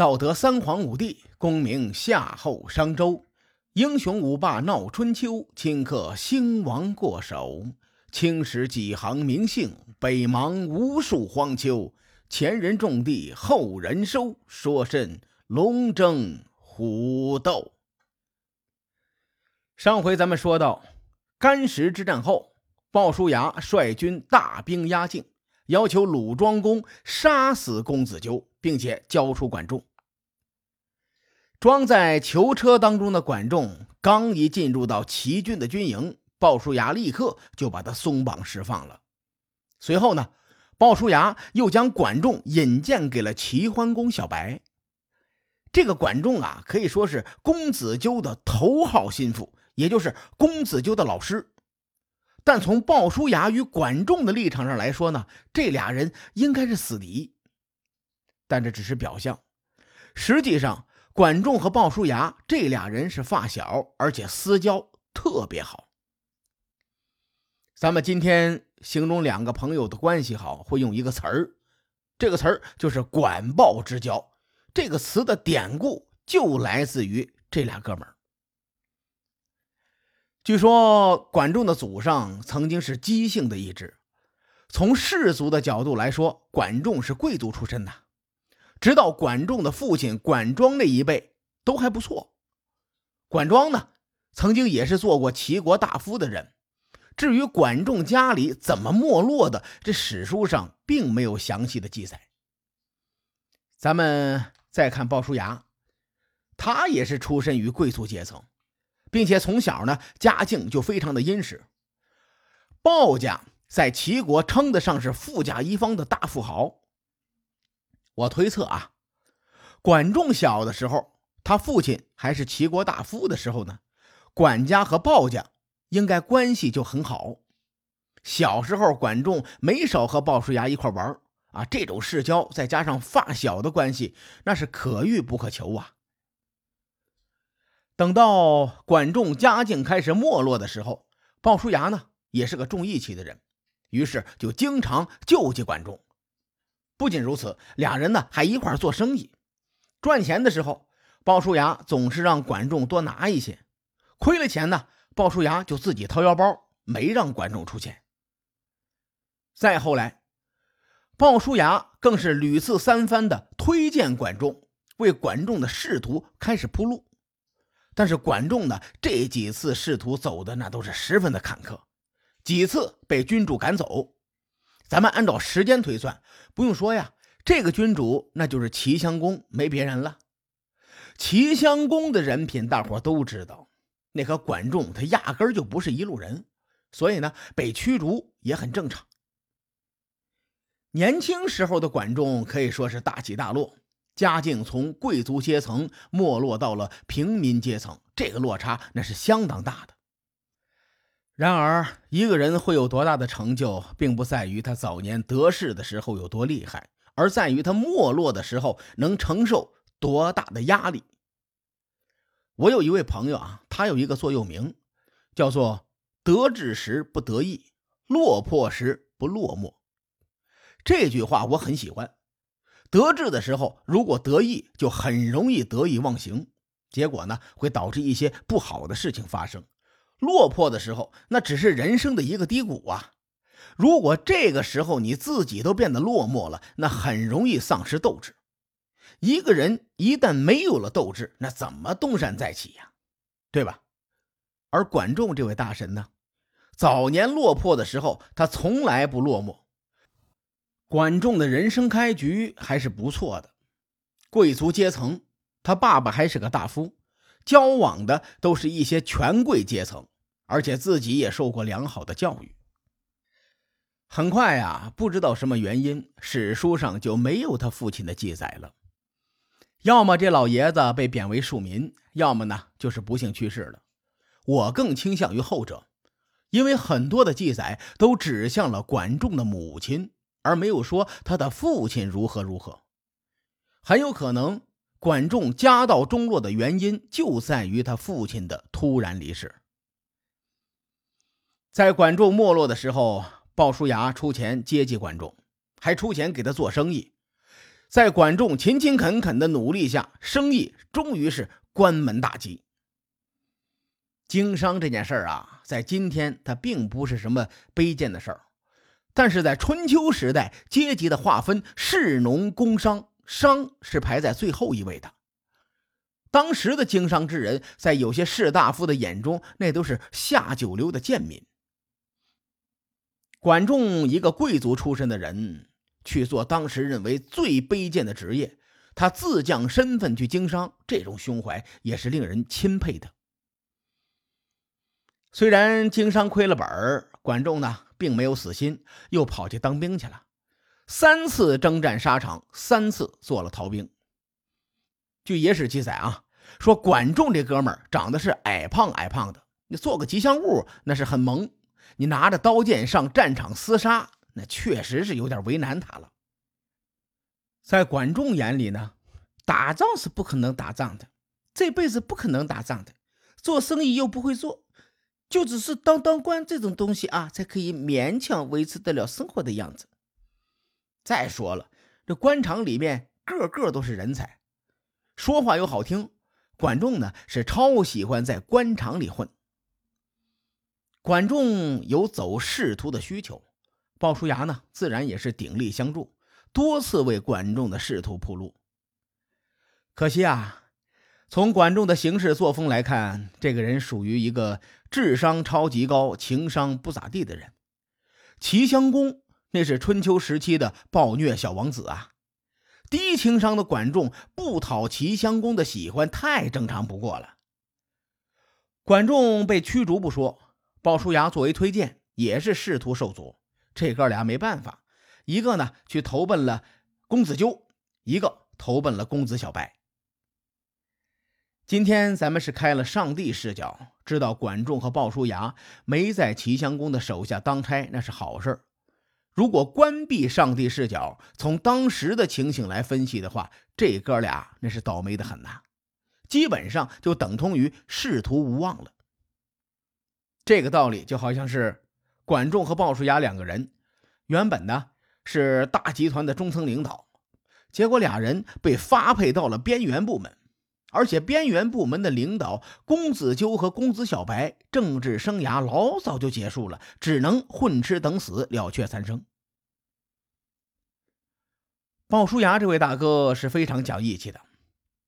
道德三皇五帝，功名夏后商周，英雄五霸闹春秋，顷刻兴亡过手。青史几行名姓，北邙无数荒丘。前人种地，后人收，说甚龙争虎斗？上回咱们说到，干石之战后，鲍叔牙率军大兵压境，要求鲁庄公杀死公子纠，并且交出管仲。装在囚车当中的管仲刚一进入到齐军的军营。鲍叔牙立刻就把他松绑释放了。随后呢，鲍叔牙又将管仲引荐给了齐桓公小白。这个管仲啊，可以说是公子纠的头号心腹，也就是公子纠的老师。但从鲍叔牙与管仲的立场上来说呢，这俩人应该是死敌。但这只是表象，实际上管仲和鲍叔牙这俩人是发小，而且私交特别好。咱们今天形容两个朋友的关系好，会用一个词儿，这个词儿就是“管鲍之交”。这个词的典故就来自于这俩哥们儿。据说管仲的祖上曾经是姬姓的一支，从氏族的角度来说，管仲是贵族出身的。直到管仲的父亲管庄那一辈都还不错。管庄呢，曾经也是做过齐国大夫的人。至于管仲家里怎么没落的，这史书上并没有详细的记载。咱们再看鲍叔牙，他也是出身于贵族阶层，并且从小呢家境就非常的殷实。鲍家在齐国称得上是富甲一方的大富豪。我推测啊，管仲小的时候，他父亲还是齐国大夫的时候呢，管家和鲍家。应该关系就很好。小时候，管仲没少和鲍叔牙一块玩啊，这种世交再加上发小的关系，那是可遇不可求啊。等到管仲家境开始没落的时候，鲍叔牙呢也是个重义气的人，于是就经常救济管仲。不仅如此，俩人呢还一块做生意，赚钱的时候，鲍叔牙总是让管仲多拿一些，亏了钱呢。鲍叔牙就自己掏腰包，没让管仲出钱。再后来，鲍叔牙更是屡次三番的推荐管仲，为管仲的仕途开始铺路。但是管仲呢，这几次仕途走的那都是十分的坎坷，几次被君主赶走。咱们按照时间推算，不用说呀，这个君主那就是齐襄公，没别人了。齐襄公的人品，大伙都知道。那和管仲他压根儿就不是一路人，所以呢，被驱逐也很正常。年轻时候的管仲可以说是大起大落，家境从贵族阶层没落到了平民阶层，这个落差那是相当大的。然而，一个人会有多大的成就，并不在于他早年得势的时候有多厉害，而在于他没落的时候能承受多大的压力。我有一位朋友啊，他有一个座右铭，叫做“得志时不得意，落魄时不落寞”。这句话我很喜欢。得志的时候，如果得意，就很容易得意忘形，结果呢，会导致一些不好的事情发生。落魄的时候，那只是人生的一个低谷啊。如果这个时候你自己都变得落寞了，那很容易丧失斗志。一个人一旦没有了斗志，那怎么东山再起呀？对吧？而管仲这位大神呢，早年落魄的时候，他从来不落寞。管仲的人生开局还是不错的，贵族阶层，他爸爸还是个大夫，交往的都是一些权贵阶层，而且自己也受过良好的教育。很快呀，不知道什么原因，史书上就没有他父亲的记载了。要么这老爷子被贬为庶民，要么呢就是不幸去世了。我更倾向于后者，因为很多的记载都指向了管仲的母亲，而没有说他的父亲如何如何。很有可能，管仲家道中落的原因就在于他父亲的突然离世。在管仲没落的时候，鲍叔牙出钱接济管仲，还出钱给他做生意。在管仲勤勤恳恳的努力下，生意终于是关门大吉。经商这件事儿啊，在今天它并不是什么卑贱的事儿，但是在春秋时代，阶级的划分，士农工商，商是排在最后一位的。当时的经商之人，在有些士大夫的眼中，那都是下九流的贱民。管仲一个贵族出身的人。去做当时认为最卑贱的职业，他自降身份去经商，这种胸怀也是令人钦佩的。虽然经商亏了本儿，管仲呢并没有死心，又跑去当兵去了，三次征战沙场，三次做了逃兵。据野史记载啊，说管仲这哥们儿长得是矮胖矮胖的，你做个吉祥物那是很萌，你拿着刀剑上战场厮杀。那确实是有点为难他了。在管仲眼里呢，打仗是不可能打仗的，这辈子不可能打仗的，做生意又不会做，就只是当当官这种东西啊，才可以勉强维持得了生活的样子。再说了，这官场里面个个都是人才，说话又好听。管仲呢是超喜欢在官场里混。管仲有走仕途的需求。鲍叔牙呢，自然也是鼎力相助，多次为管仲的仕途铺路。可惜啊，从管仲的行事作风来看，这个人属于一个智商超级高、情商不咋地的人。齐襄公那是春秋时期的暴虐小王子啊，低情商的管仲不讨齐襄公的喜欢，太正常不过了。管仲被驱逐不说，鲍叔牙作为推荐，也是仕途受阻。这哥俩没办法，一个呢去投奔了公子纠，一个投奔了公子小白。今天咱们是开了上帝视角，知道管仲和鲍叔牙没在齐襄公的手下当差，那是好事如果关闭上帝视角，从当时的情形来分析的话，这哥俩那是倒霉的很呐，基本上就等同于仕途无望了。这个道理就好像是。管仲和鲍叔牙两个人，原本呢是大集团的中层领导，结果俩人被发配到了边缘部门，而且边缘部门的领导公子纠和公子小白政治生涯老早就结束了，只能混吃等死了却三生。鲍叔牙这位大哥是非常讲义气的，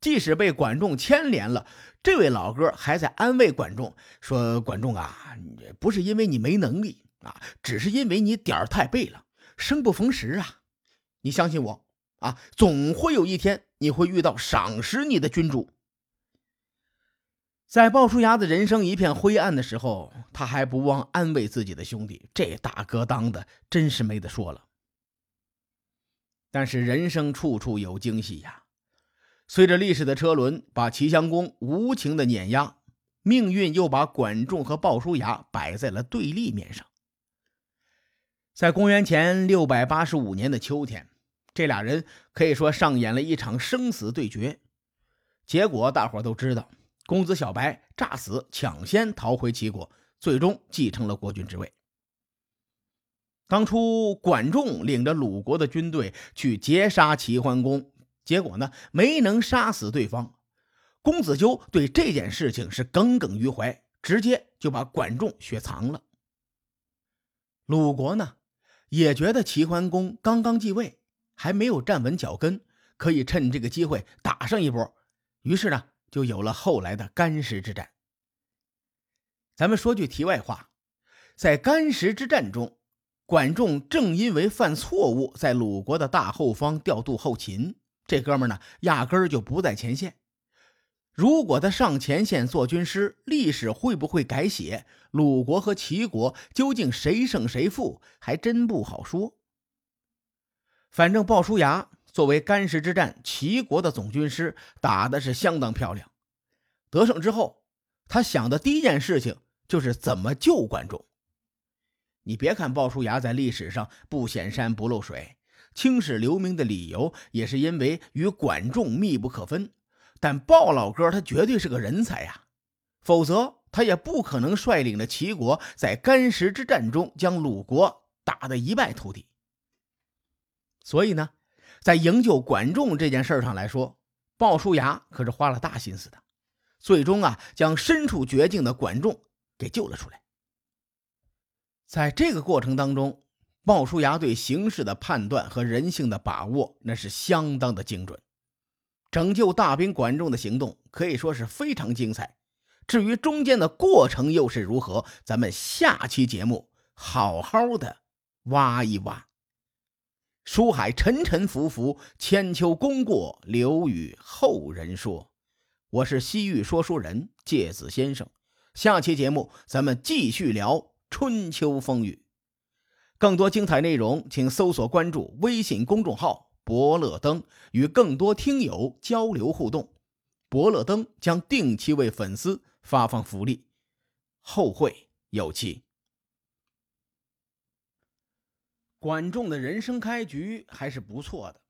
即使被管仲牵连了，这位老哥还在安慰管仲说：“管仲啊，不是因为你没能力。”啊，只是因为你点儿太背了，生不逢时啊！你相信我啊，总会有一天你会遇到赏识你的君主。在鲍叔牙的人生一片灰暗的时候，他还不忘安慰自己的兄弟。这大哥当的真是没得说了。但是人生处处有惊喜呀！随着历史的车轮把齐襄公无情的碾压，命运又把管仲和鲍叔牙摆在了对立面上。在公元前六百八十五年的秋天，这俩人可以说上演了一场生死对决。结果大伙都知道，公子小白诈死抢先逃回齐国，最终继承了国君之位。当初管仲领着鲁国的军队去劫杀齐桓公，结果呢没能杀死对方。公子纠对这件事情是耿耿于怀，直接就把管仲雪藏了。鲁国呢？也觉得齐桓公刚刚继位，还没有站稳脚跟，可以趁这个机会打上一波。于是呢，就有了后来的干石之战。咱们说句题外话，在干石之战中，管仲正因为犯错误，在鲁国的大后方调度后勤，这哥们呢，压根儿就不在前线。如果他上前线做军师，历史会不会改写？鲁国和齐国究竟谁胜谁负，还真不好说。反正鲍叔牙作为干石之战齐国的总军师，打的是相当漂亮。得胜之后，他想的第一件事情就是怎么救管仲。你别看鲍叔牙在历史上不显山不露水，青史留名的理由也是因为与管仲密不可分。但鲍老哥他绝对是个人才呀，否则他也不可能率领着齐国在干石之战中将鲁国打得一败涂地。所以呢，在营救管仲这件事上来说，鲍叔牙可是花了大心思的，最终啊，将身处绝境的管仲给救了出来。在这个过程当中，鲍叔牙对形势的判断和人性的把握，那是相当的精准。拯救大兵管仲的行动可以说是非常精彩。至于中间的过程又是如何，咱们下期节目好好的挖一挖。书海沉沉浮浮，千秋功过留与后人说。我是西域说书人介子先生，下期节目咱们继续聊。春秋风雨，更多精彩内容，请搜索关注微信公众号“伯乐灯”，与更多听友交流互动。伯乐灯将定期为粉丝发放福利，后会有期。管仲的人生开局还是不错的，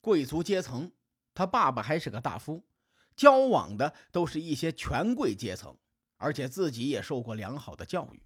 贵族阶层，他爸爸还是个大夫，交往的都是一些权贵阶层，而且自己也受过良好的教育。